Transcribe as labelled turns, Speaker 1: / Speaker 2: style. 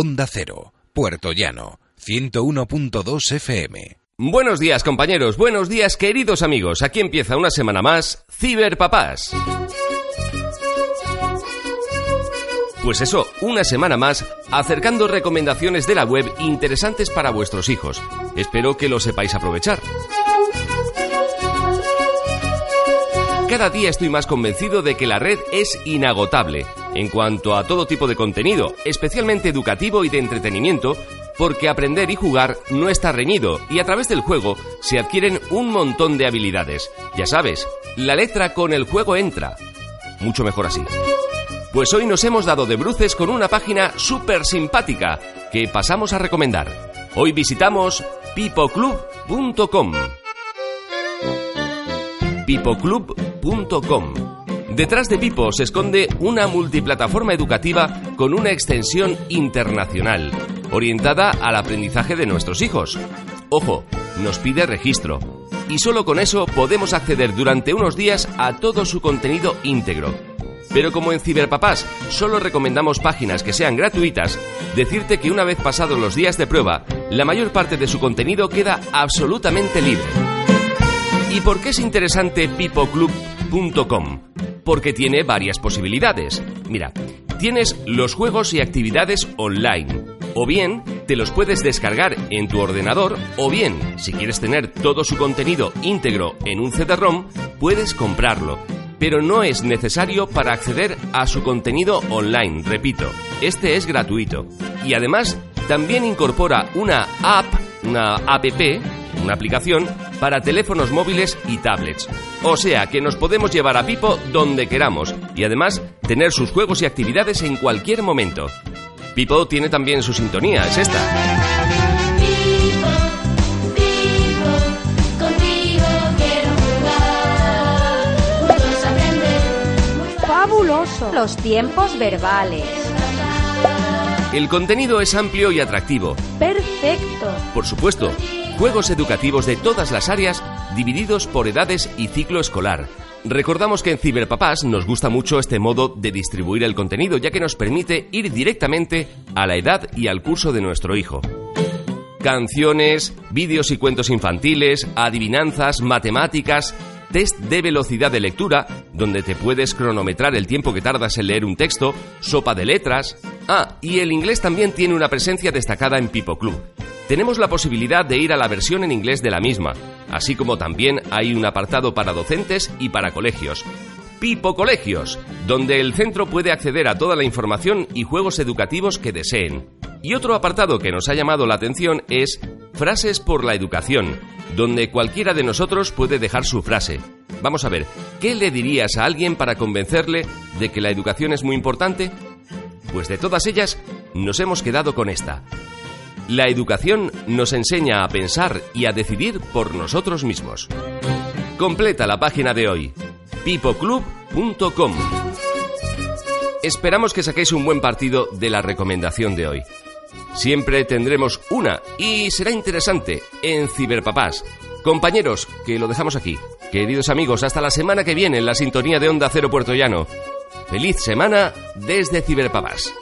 Speaker 1: Onda Cero, Puerto Llano, 101.2 FM.
Speaker 2: Buenos días compañeros, buenos días queridos amigos. Aquí empieza una semana más Ciberpapás. Pues eso, una semana más acercando recomendaciones de la web interesantes para vuestros hijos. Espero que lo sepáis aprovechar. Cada día estoy más convencido de que la red es inagotable en cuanto a todo tipo de contenido, especialmente educativo y de entretenimiento, porque aprender y jugar no está reñido y a través del juego se adquieren un montón de habilidades. Ya sabes, la letra con el juego entra. Mucho mejor así. Pues hoy nos hemos dado de bruces con una página súper simpática que pasamos a recomendar. Hoy visitamos pipoclub.com. pipoclub.com. Detrás de Pipo se esconde una multiplataforma educativa con una extensión internacional orientada al aprendizaje de nuestros hijos. Ojo, nos pide registro. Y solo con eso podemos acceder durante unos días a todo su contenido íntegro. Pero como en Ciberpapás solo recomendamos páginas que sean gratuitas, decirte que una vez pasados los días de prueba, la mayor parte de su contenido queda absolutamente libre. ¿Y por qué es interesante pipoclub.com? Porque tiene varias posibilidades. Mira, tienes los juegos y actividades online o bien te los puedes descargar en tu ordenador, o bien, si quieres tener todo su contenido íntegro en un CD-ROM, puedes comprarlo. Pero no es necesario para acceder a su contenido online, repito, este es gratuito. Y además, también incorpora una app, una app, una aplicación para teléfonos móviles y tablets. O sea que nos podemos llevar a Pipo donde queramos y además tener sus juegos y actividades en cualquier momento. Pipo tiene también su sintonía, es esta.
Speaker 3: Fabuloso. Los tiempos verbales.
Speaker 2: El contenido es amplio y atractivo.
Speaker 3: Perfecto.
Speaker 2: Por supuesto, juegos educativos de todas las áreas divididos por edades y ciclo escolar Recordamos que en Ciberpapás nos gusta mucho este modo de distribuir el contenido, ya que nos permite ir directamente a la edad y al curso de nuestro hijo. Canciones, vídeos y cuentos infantiles, adivinanzas, matemáticas, test de velocidad de lectura, donde te puedes cronometrar el tiempo que tardas en leer un texto, sopa de letras. Ah, y el inglés también tiene una presencia destacada en Pipo Club tenemos la posibilidad de ir a la versión en inglés de la misma, así como también hay un apartado para docentes y para colegios. Pipo Colegios, donde el centro puede acceder a toda la información y juegos educativos que deseen. Y otro apartado que nos ha llamado la atención es Frases por la Educación, donde cualquiera de nosotros puede dejar su frase. Vamos a ver, ¿qué le dirías a alguien para convencerle de que la educación es muy importante? Pues de todas ellas, nos hemos quedado con esta. La educación nos enseña a pensar y a decidir por nosotros mismos. Completa la página de hoy, pipoclub.com. Esperamos que saquéis un buen partido de la recomendación de hoy. Siempre tendremos una y será interesante en Ciberpapás. Compañeros, que lo dejamos aquí. Queridos amigos, hasta la semana que viene en la sintonía de Onda Cero Puerto Llano. Feliz semana desde Ciberpapás.